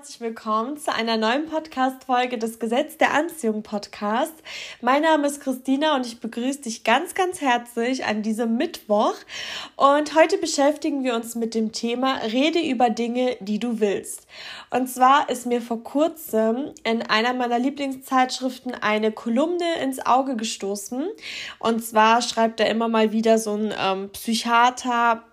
herzlich willkommen zu einer neuen Podcast-Folge des Gesetz der Anziehung Podcast. Mein Name ist Christina und ich begrüße dich ganz, ganz herzlich an diesem Mittwoch. Und heute beschäftigen wir uns mit dem Thema Rede über Dinge, die du willst. Und zwar ist mir vor kurzem in einer meiner Lieblingszeitschriften eine Kolumne ins Auge gestoßen. Und zwar schreibt er immer mal wieder so ein ähm, Psychiater,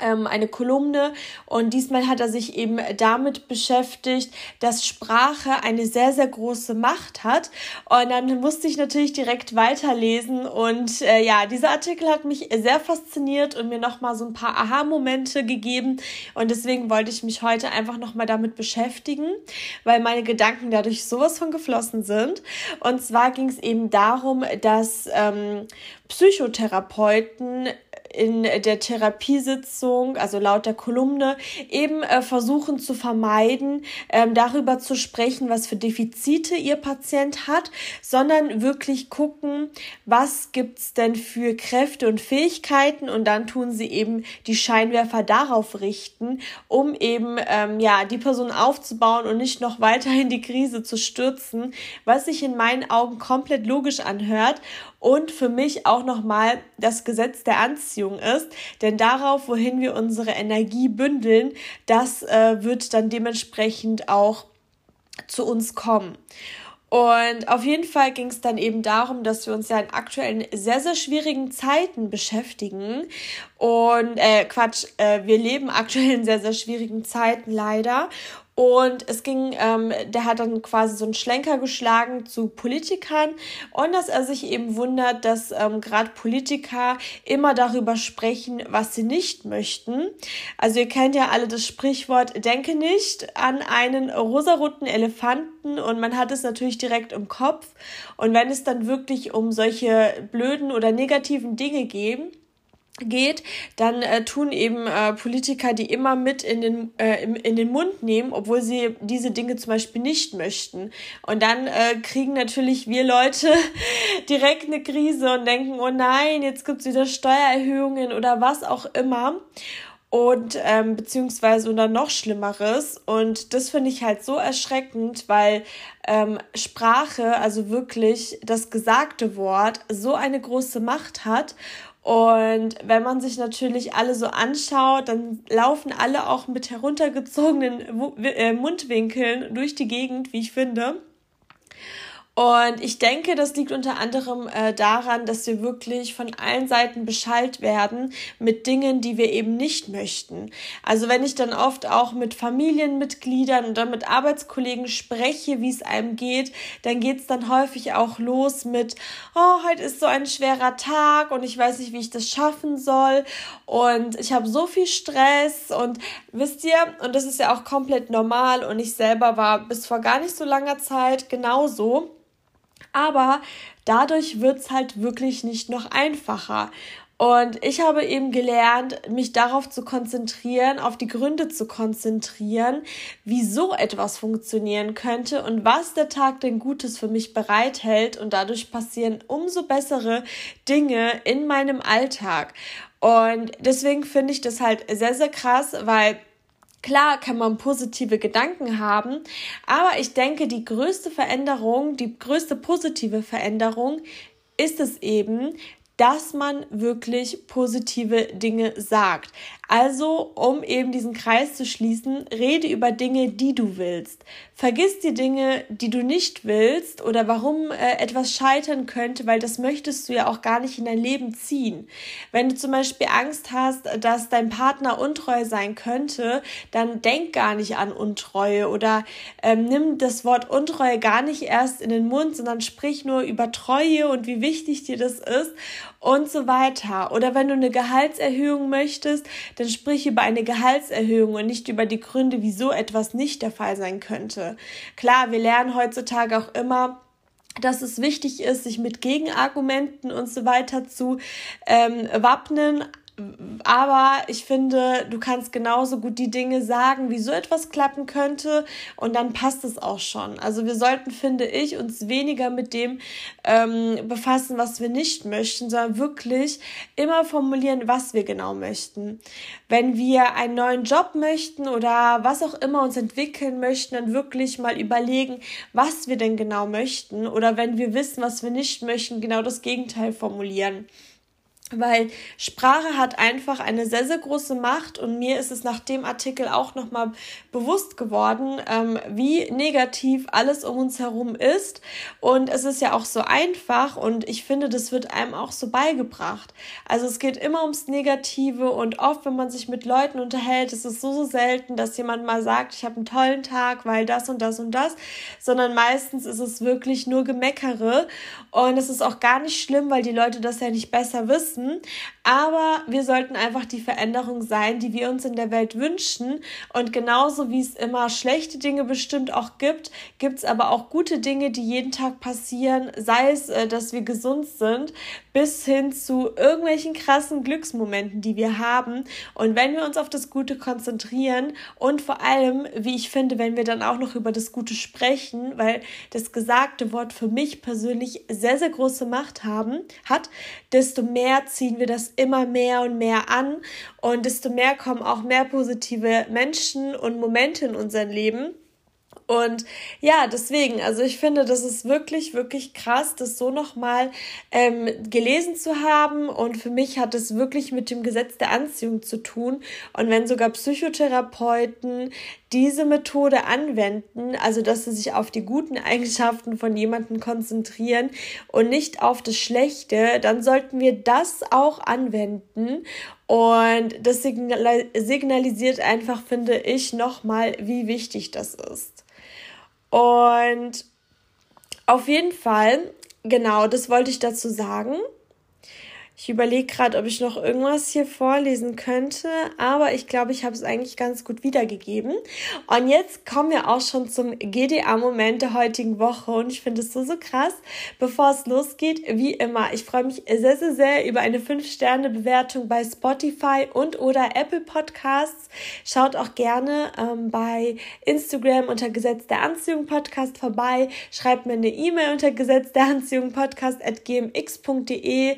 ähm, eine Kolumne. Und diesmal hat er sich eben damit beschäftigt, dass Sprache eine sehr, sehr große Macht hat. Und dann musste ich natürlich direkt weiterlesen. Und äh, ja, dieser Artikel hat mich sehr fasziniert und mir nochmal so ein paar Aha-Momente gegeben. Und deswegen wollte ich mich heute einfach nochmal damit beschäftigen, weil meine Gedanken dadurch sowas von geflossen sind. Und zwar ging es eben darum, dass ähm, Psychotherapeuten in der Therapiesitzung, also laut der Kolumne, eben äh, versuchen zu vermeiden, ähm, darüber zu sprechen, was für Defizite ihr Patient hat, sondern wirklich gucken, was gibt's denn für Kräfte und Fähigkeiten und dann tun sie eben die Scheinwerfer darauf richten, um eben ähm, ja die Person aufzubauen und nicht noch weiter in die Krise zu stürzen, was sich in meinen Augen komplett logisch anhört und für mich auch nochmal das Gesetz der Anziehung ist. Denn darauf, wohin wir unsere Energie bündeln, das äh, wird dann dementsprechend auch zu uns kommen. Und auf jeden Fall ging es dann eben darum, dass wir uns ja in aktuellen sehr, sehr schwierigen Zeiten beschäftigen. Und äh, Quatsch, äh, wir leben aktuell in sehr, sehr schwierigen Zeiten leider. Und es ging, ähm, der hat dann quasi so einen Schlenker geschlagen zu Politikern und dass er sich eben wundert, dass ähm, gerade Politiker immer darüber sprechen, was sie nicht möchten. Also ihr kennt ja alle das Sprichwort, denke nicht an einen rosaroten Elefanten und man hat es natürlich direkt im Kopf. Und wenn es dann wirklich um solche blöden oder negativen Dinge geht, geht, dann äh, tun eben äh, Politiker die immer mit in den, äh, im, in den Mund nehmen, obwohl sie diese Dinge zum Beispiel nicht möchten. Und dann äh, kriegen natürlich wir Leute direkt eine Krise und denken, oh nein, jetzt gibt's wieder Steuererhöhungen oder was auch immer. Und ähm, beziehungsweise oder noch Schlimmeres. Und das finde ich halt so erschreckend, weil ähm, Sprache, also wirklich das gesagte Wort, so eine große Macht hat und wenn man sich natürlich alle so anschaut, dann laufen alle auch mit heruntergezogenen äh, Mundwinkeln durch die Gegend, wie ich finde. Und ich denke, das liegt unter anderem äh, daran, dass wir wirklich von allen Seiten Bescheid werden mit Dingen, die wir eben nicht möchten. Also wenn ich dann oft auch mit Familienmitgliedern oder mit Arbeitskollegen spreche, wie es einem geht, dann geht's dann häufig auch los mit, oh, heute ist so ein schwerer Tag und ich weiß nicht, wie ich das schaffen soll. Und ich habe so viel Stress und wisst ihr, und das ist ja auch komplett normal. Und ich selber war bis vor gar nicht so langer Zeit genauso aber dadurch wird es halt wirklich nicht noch einfacher. Und ich habe eben gelernt, mich darauf zu konzentrieren, auf die Gründe zu konzentrieren, wieso etwas funktionieren könnte und was der Tag denn Gutes für mich bereithält. Und dadurch passieren umso bessere Dinge in meinem Alltag. Und deswegen finde ich das halt sehr, sehr krass, weil Klar kann man positive Gedanken haben, aber ich denke, die größte Veränderung, die größte positive Veränderung ist es eben, dass man wirklich positive Dinge sagt. Also, um eben diesen Kreis zu schließen, rede über Dinge, die du willst. Vergiss die Dinge, die du nicht willst oder warum äh, etwas scheitern könnte, weil das möchtest du ja auch gar nicht in dein Leben ziehen. Wenn du zum Beispiel Angst hast, dass dein Partner untreu sein könnte, dann denk gar nicht an Untreue oder ähm, nimm das Wort Untreue gar nicht erst in den Mund, sondern sprich nur über Treue und wie wichtig dir das ist und so weiter. Oder wenn du eine Gehaltserhöhung möchtest, dann sprich über eine Gehaltserhöhung und nicht über die Gründe, wieso etwas nicht der Fall sein könnte. Klar, wir lernen heutzutage auch immer, dass es wichtig ist, sich mit Gegenargumenten und so weiter zu ähm, wappnen, aber ich finde, du kannst genauso gut die Dinge sagen, wie so etwas klappen könnte und dann passt es auch schon. Also wir sollten, finde ich, uns weniger mit dem ähm, befassen, was wir nicht möchten, sondern wirklich immer formulieren, was wir genau möchten. Wenn wir einen neuen Job möchten oder was auch immer uns entwickeln möchten, dann wirklich mal überlegen, was wir denn genau möchten oder wenn wir wissen, was wir nicht möchten, genau das Gegenteil formulieren weil Sprache hat einfach eine sehr, sehr große Macht und mir ist es nach dem Artikel auch nochmal bewusst geworden, ähm, wie negativ alles um uns herum ist. Und es ist ja auch so einfach und ich finde, das wird einem auch so beigebracht. Also es geht immer ums Negative und oft, wenn man sich mit Leuten unterhält, ist es so, so selten, dass jemand mal sagt, ich habe einen tollen Tag, weil das und das und das, sondern meistens ist es wirklich nur Gemeckere. Und es ist auch gar nicht schlimm, weil die Leute das ja nicht besser wissen müssen, aber wir sollten einfach die Veränderung sein, die wir uns in der Welt wünschen. Und genauso wie es immer schlechte Dinge bestimmt auch gibt, gibt es aber auch gute Dinge, die jeden Tag passieren, sei es, äh, dass wir gesund sind, bis hin zu irgendwelchen krassen Glücksmomenten, die wir haben. Und wenn wir uns auf das Gute konzentrieren und vor allem, wie ich finde, wenn wir dann auch noch über das Gute sprechen, weil das gesagte Wort für mich persönlich sehr, sehr große Macht haben, hat, desto mehr ziehen wir das immer mehr und mehr an und desto mehr kommen auch mehr positive Menschen und Momente in unser Leben. Und ja, deswegen, also ich finde, das ist wirklich, wirklich krass, das so nochmal ähm, gelesen zu haben. Und für mich hat es wirklich mit dem Gesetz der Anziehung zu tun. Und wenn sogar Psychotherapeuten diese Methode anwenden, also dass sie sich auf die guten Eigenschaften von jemandem konzentrieren und nicht auf das Schlechte, dann sollten wir das auch anwenden. Und das signalisiert einfach, finde ich, nochmal, wie wichtig das ist. Und auf jeden Fall, genau, das wollte ich dazu sagen. Ich überlege gerade, ob ich noch irgendwas hier vorlesen könnte, aber ich glaube, ich habe es eigentlich ganz gut wiedergegeben. Und jetzt kommen wir auch schon zum GDA-Moment der heutigen Woche und ich finde es so, so krass. Bevor es losgeht, wie immer, ich freue mich sehr, sehr, sehr über eine 5-Sterne-Bewertung bei Spotify und oder Apple Podcasts. Schaut auch gerne ähm, bei Instagram unter Gesetz der Anziehung Podcast vorbei. Schreibt mir eine E-Mail unter Gesetz der Anziehung Podcast at gmx.de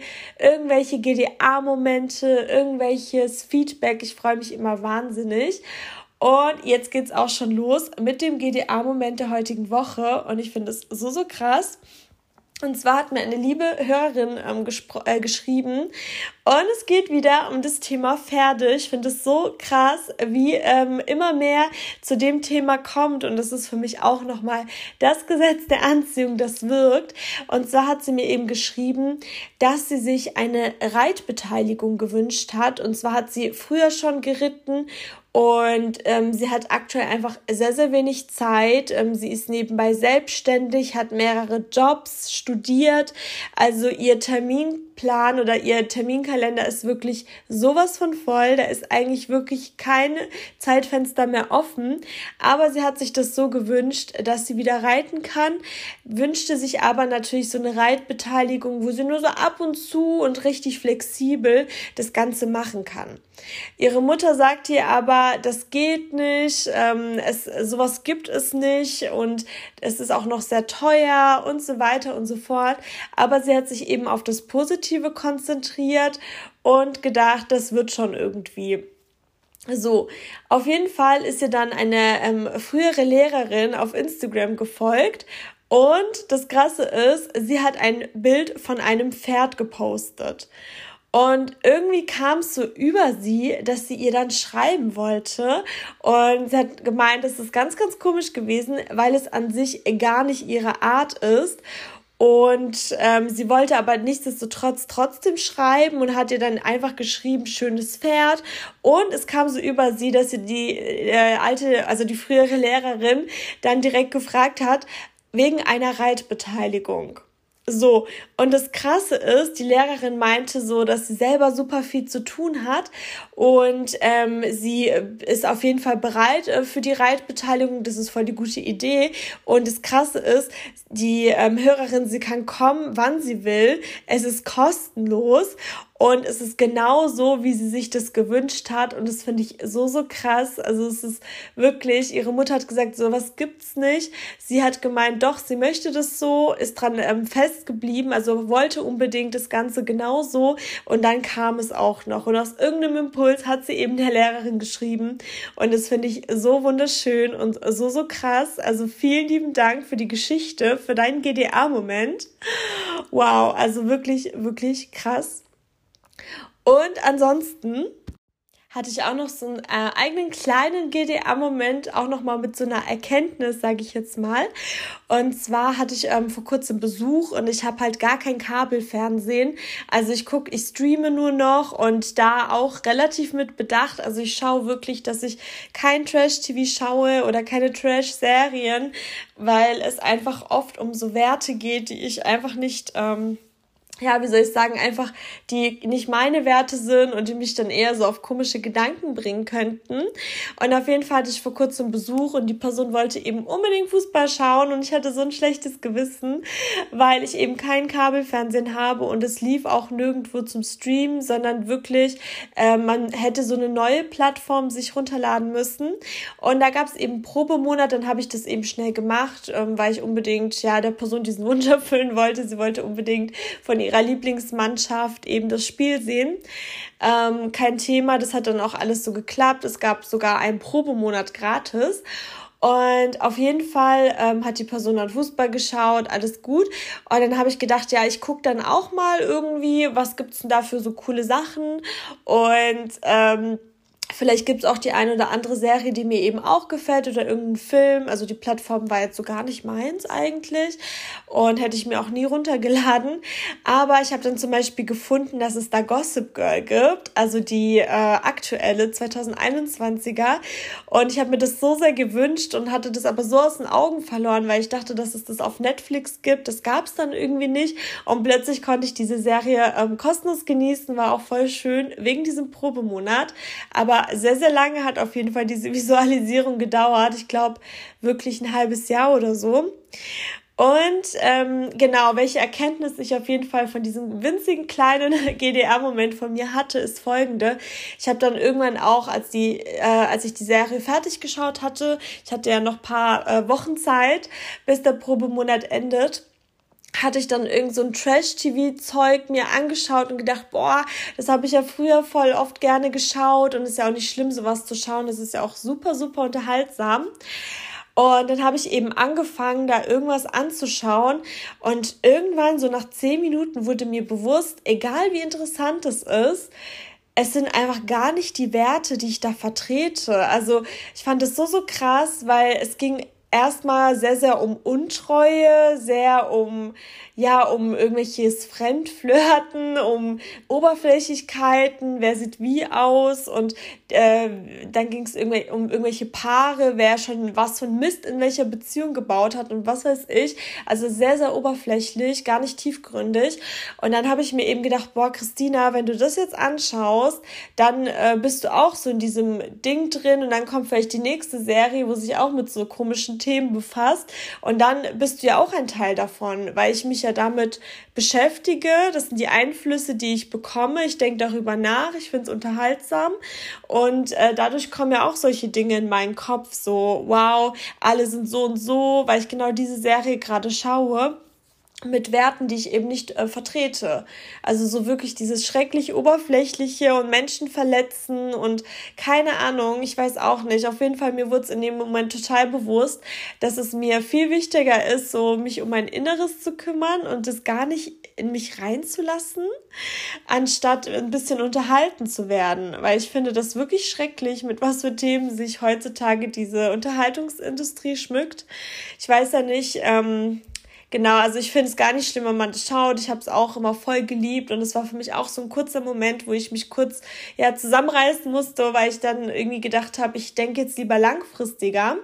irgendwelche GDA-Momente, irgendwelches Feedback. Ich freue mich immer wahnsinnig. Und jetzt geht's auch schon los mit dem GDA-Moment der heutigen Woche. Und ich finde es so, so krass. Und zwar hat mir eine liebe Hörerin ähm, äh, geschrieben und es geht wieder um das Thema Pferde. Ich finde es so krass, wie ähm, immer mehr zu dem Thema kommt und das ist für mich auch nochmal das Gesetz der Anziehung, das wirkt. Und zwar hat sie mir eben geschrieben, dass sie sich eine Reitbeteiligung gewünscht hat und zwar hat sie früher schon geritten und ähm, sie hat aktuell einfach sehr, sehr wenig Zeit. Ähm, sie ist nebenbei selbstständig, hat mehrere Jobs, studiert. Also ihr Terminplan oder ihr Terminkalender ist wirklich sowas von voll. Da ist eigentlich wirklich kein Zeitfenster mehr offen. Aber sie hat sich das so gewünscht, dass sie wieder reiten kann, wünschte sich aber natürlich so eine Reitbeteiligung, wo sie nur so ab und zu und richtig flexibel das Ganze machen kann. Ihre Mutter sagt ihr das geht nicht, ähm, es, sowas gibt es nicht und es ist auch noch sehr teuer und so weiter und so fort. Aber sie hat sich eben auf das Positive konzentriert und gedacht, das wird schon irgendwie. So, auf jeden Fall ist ihr dann eine ähm, frühere Lehrerin auf Instagram gefolgt und das Krasse ist, sie hat ein Bild von einem Pferd gepostet. Und irgendwie kam es so über sie, dass sie ihr dann schreiben wollte. Und sie hat gemeint, es ist ganz, ganz komisch gewesen, weil es an sich gar nicht ihre Art ist. Und ähm, sie wollte aber nichtsdestotrotz trotzdem schreiben und hat ihr dann einfach geschrieben, schönes Pferd. Und es kam so über sie, dass sie die äh, alte, also die frühere Lehrerin dann direkt gefragt hat, wegen einer Reitbeteiligung. So, und das Krasse ist, die Lehrerin meinte so, dass sie selber super viel zu tun hat und ähm, sie ist auf jeden Fall bereit äh, für die Reitbeteiligung. Das ist voll die gute Idee. Und das Krasse ist, die ähm, Hörerin, sie kann kommen, wann sie will. Es ist kostenlos und es ist genau so, wie sie sich das gewünscht hat und das finde ich so, so krass. Also es ist wirklich, ihre Mutter hat gesagt, so was gibt's nicht. Sie hat gemeint, doch, sie möchte das so, ist dran ähm, festgeblieben, also wollte unbedingt das Ganze genau so und dann kam es auch noch und aus irgendeinem Impuls hat sie eben der Lehrerin geschrieben und das finde ich so wunderschön und so, so krass. Also vielen lieben Dank für die Geschichte, für deinen GDA-Moment. Wow, also wirklich, wirklich krass. Und ansonsten hatte ich auch noch so einen äh, eigenen kleinen GDA-Moment, auch noch mal mit so einer Erkenntnis, sage ich jetzt mal. Und zwar hatte ich ähm, vor kurzem Besuch und ich habe halt gar kein Kabelfernsehen. Also ich gucke, ich streame nur noch und da auch relativ mit Bedacht. Also ich schaue wirklich, dass ich kein Trash-TV schaue oder keine Trash-Serien, weil es einfach oft um so Werte geht, die ich einfach nicht... Ähm, ja, wie soll ich sagen, einfach die nicht meine Werte sind und die mich dann eher so auf komische Gedanken bringen könnten. Und auf jeden Fall hatte ich vor kurzem Besuch und die Person wollte eben unbedingt Fußball schauen und ich hatte so ein schlechtes Gewissen, weil ich eben kein Kabelfernsehen habe und es lief auch nirgendwo zum Streamen, sondern wirklich, äh, man hätte so eine neue Plattform sich runterladen müssen. Und da gab es eben Probemonat, dann habe ich das eben schnell gemacht, ähm, weil ich unbedingt, ja, der Person diesen Wunsch erfüllen wollte. Sie wollte unbedingt von ihr ihrer Lieblingsmannschaft eben das Spiel sehen. Ähm, kein Thema, das hat dann auch alles so geklappt. Es gab sogar einen Probemonat gratis. Und auf jeden Fall ähm, hat die Person dann Fußball geschaut, alles gut. Und dann habe ich gedacht, ja, ich gucke dann auch mal irgendwie, was gibt's denn da für so coole Sachen. Und ähm, Vielleicht gibt's auch die eine oder andere Serie, die mir eben auch gefällt oder irgendein Film. Also die Plattform war jetzt so gar nicht meins eigentlich und hätte ich mir auch nie runtergeladen. Aber ich habe dann zum Beispiel gefunden, dass es da Gossip Girl gibt, also die äh, aktuelle 2021er. Und ich habe mir das so sehr gewünscht und hatte das aber so aus den Augen verloren, weil ich dachte, dass es das auf Netflix gibt. Das gab's dann irgendwie nicht. Und plötzlich konnte ich diese Serie ähm, kostenlos genießen, war auch voll schön wegen diesem Probemonat. Aber sehr, sehr lange hat auf jeden Fall diese Visualisierung gedauert. Ich glaube, wirklich ein halbes Jahr oder so. Und ähm, genau, welche Erkenntnis ich auf jeden Fall von diesem winzigen kleinen GDR-Moment von mir hatte, ist folgende. Ich habe dann irgendwann auch, als die, äh, als ich die Serie fertig geschaut hatte, ich hatte ja noch paar äh, Wochen Zeit, bis der Probemonat endet hatte ich dann irgend so ein Trash-TV-Zeug mir angeschaut und gedacht, boah, das habe ich ja früher voll oft gerne geschaut und ist ja auch nicht schlimm, sowas zu schauen. Das ist ja auch super, super unterhaltsam. Und dann habe ich eben angefangen, da irgendwas anzuschauen. Und irgendwann, so nach zehn Minuten, wurde mir bewusst, egal wie interessant es ist, es sind einfach gar nicht die Werte, die ich da vertrete. Also ich fand es so, so krass, weil es ging erstmal sehr, sehr um Untreue, sehr um, ja, um irgendwelches Fremdflirten, um Oberflächlichkeiten, wer sieht wie aus und äh, dann ging es um irgendwelche Paare, wer schon was von Mist in welcher Beziehung gebaut hat und was weiß ich. Also sehr, sehr oberflächlich, gar nicht tiefgründig. Und dann habe ich mir eben gedacht, boah, Christina, wenn du das jetzt anschaust, dann äh, bist du auch so in diesem Ding drin und dann kommt vielleicht die nächste Serie, wo sich auch mit so komischen Themen befasst. Und dann bist du ja auch ein Teil davon, weil ich mich ja damit beschäftige. Das sind die Einflüsse, die ich bekomme. Ich denke darüber nach. Ich finde es unterhaltsam. Und äh, dadurch kommen ja auch solche Dinge in meinen Kopf. So, wow, alle sind so und so, weil ich genau diese Serie gerade schaue mit Werten, die ich eben nicht äh, vertrete. Also so wirklich dieses schrecklich oberflächliche und Menschen verletzen und keine Ahnung, ich weiß auch nicht. Auf jeden Fall, mir wurde es in dem Moment total bewusst, dass es mir viel wichtiger ist, so mich um mein Inneres zu kümmern und das gar nicht in mich reinzulassen, anstatt ein bisschen unterhalten zu werden. Weil ich finde das wirklich schrecklich, mit was für Themen sich heutzutage diese Unterhaltungsindustrie schmückt. Ich weiß ja nicht, ähm, Genau, also ich finde es gar nicht schlimm, wenn man schaut. Ich habe es auch immer voll geliebt und es war für mich auch so ein kurzer Moment, wo ich mich kurz ja zusammenreißen musste, weil ich dann irgendwie gedacht habe, ich denke jetzt lieber langfristiger.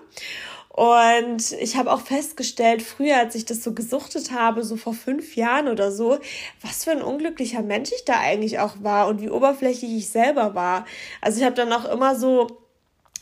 Und ich habe auch festgestellt, früher, als ich das so gesuchtet habe, so vor fünf Jahren oder so, was für ein unglücklicher Mensch ich da eigentlich auch war und wie oberflächlich ich selber war. Also ich habe dann auch immer so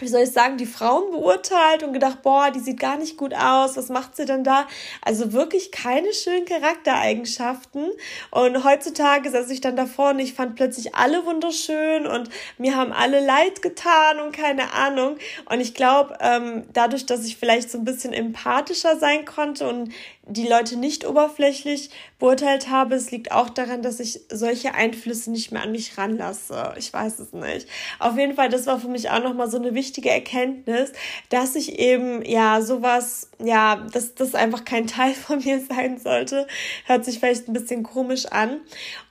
wie soll ich sagen, die Frauen beurteilt und gedacht, boah, die sieht gar nicht gut aus, was macht sie denn da? Also wirklich keine schönen Charaktereigenschaften. Und heutzutage saß ich dann davor und ich fand plötzlich alle wunderschön und mir haben alle leid getan und keine Ahnung. Und ich glaube, ähm, dadurch, dass ich vielleicht so ein bisschen empathischer sein konnte und die Leute nicht oberflächlich beurteilt habe. Es liegt auch daran, dass ich solche Einflüsse nicht mehr an mich ranlasse. Ich weiß es nicht. Auf jeden Fall, das war für mich auch nochmal so eine wichtige Erkenntnis, dass ich eben, ja, sowas, ja, dass das einfach kein Teil von mir sein sollte. Hört sich vielleicht ein bisschen komisch an.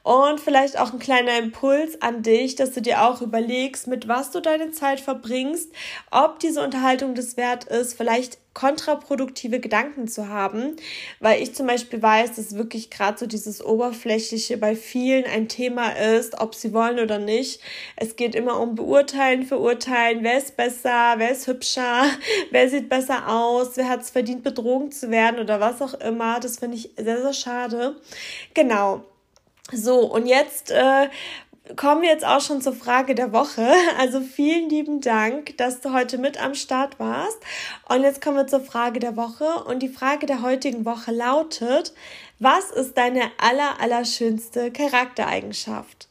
Und vielleicht auch ein kleiner Impuls an dich, dass du dir auch überlegst, mit was du deine Zeit verbringst, ob diese Unterhaltung das wert ist, vielleicht kontraproduktive Gedanken zu haben, weil ich zum Beispiel weiß, dass wirklich gerade so dieses Oberflächliche bei vielen ein Thema ist, ob sie wollen oder nicht. Es geht immer um Beurteilen, Verurteilen, wer ist besser, wer ist hübscher, wer sieht besser aus, wer hat es verdient, betrogen zu werden oder was auch immer. Das finde ich sehr, sehr schade. Genau. So, und jetzt äh, kommen wir jetzt auch schon zur Frage der Woche. Also vielen lieben Dank, dass du heute mit am Start warst. Und jetzt kommen wir zur Frage der Woche. Und die Frage der heutigen Woche lautet, was ist deine aller, aller schönste Charaktereigenschaft?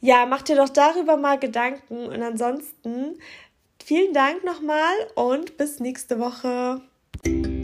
Ja, mach dir doch darüber mal Gedanken. Und ansonsten vielen Dank nochmal und bis nächste Woche. you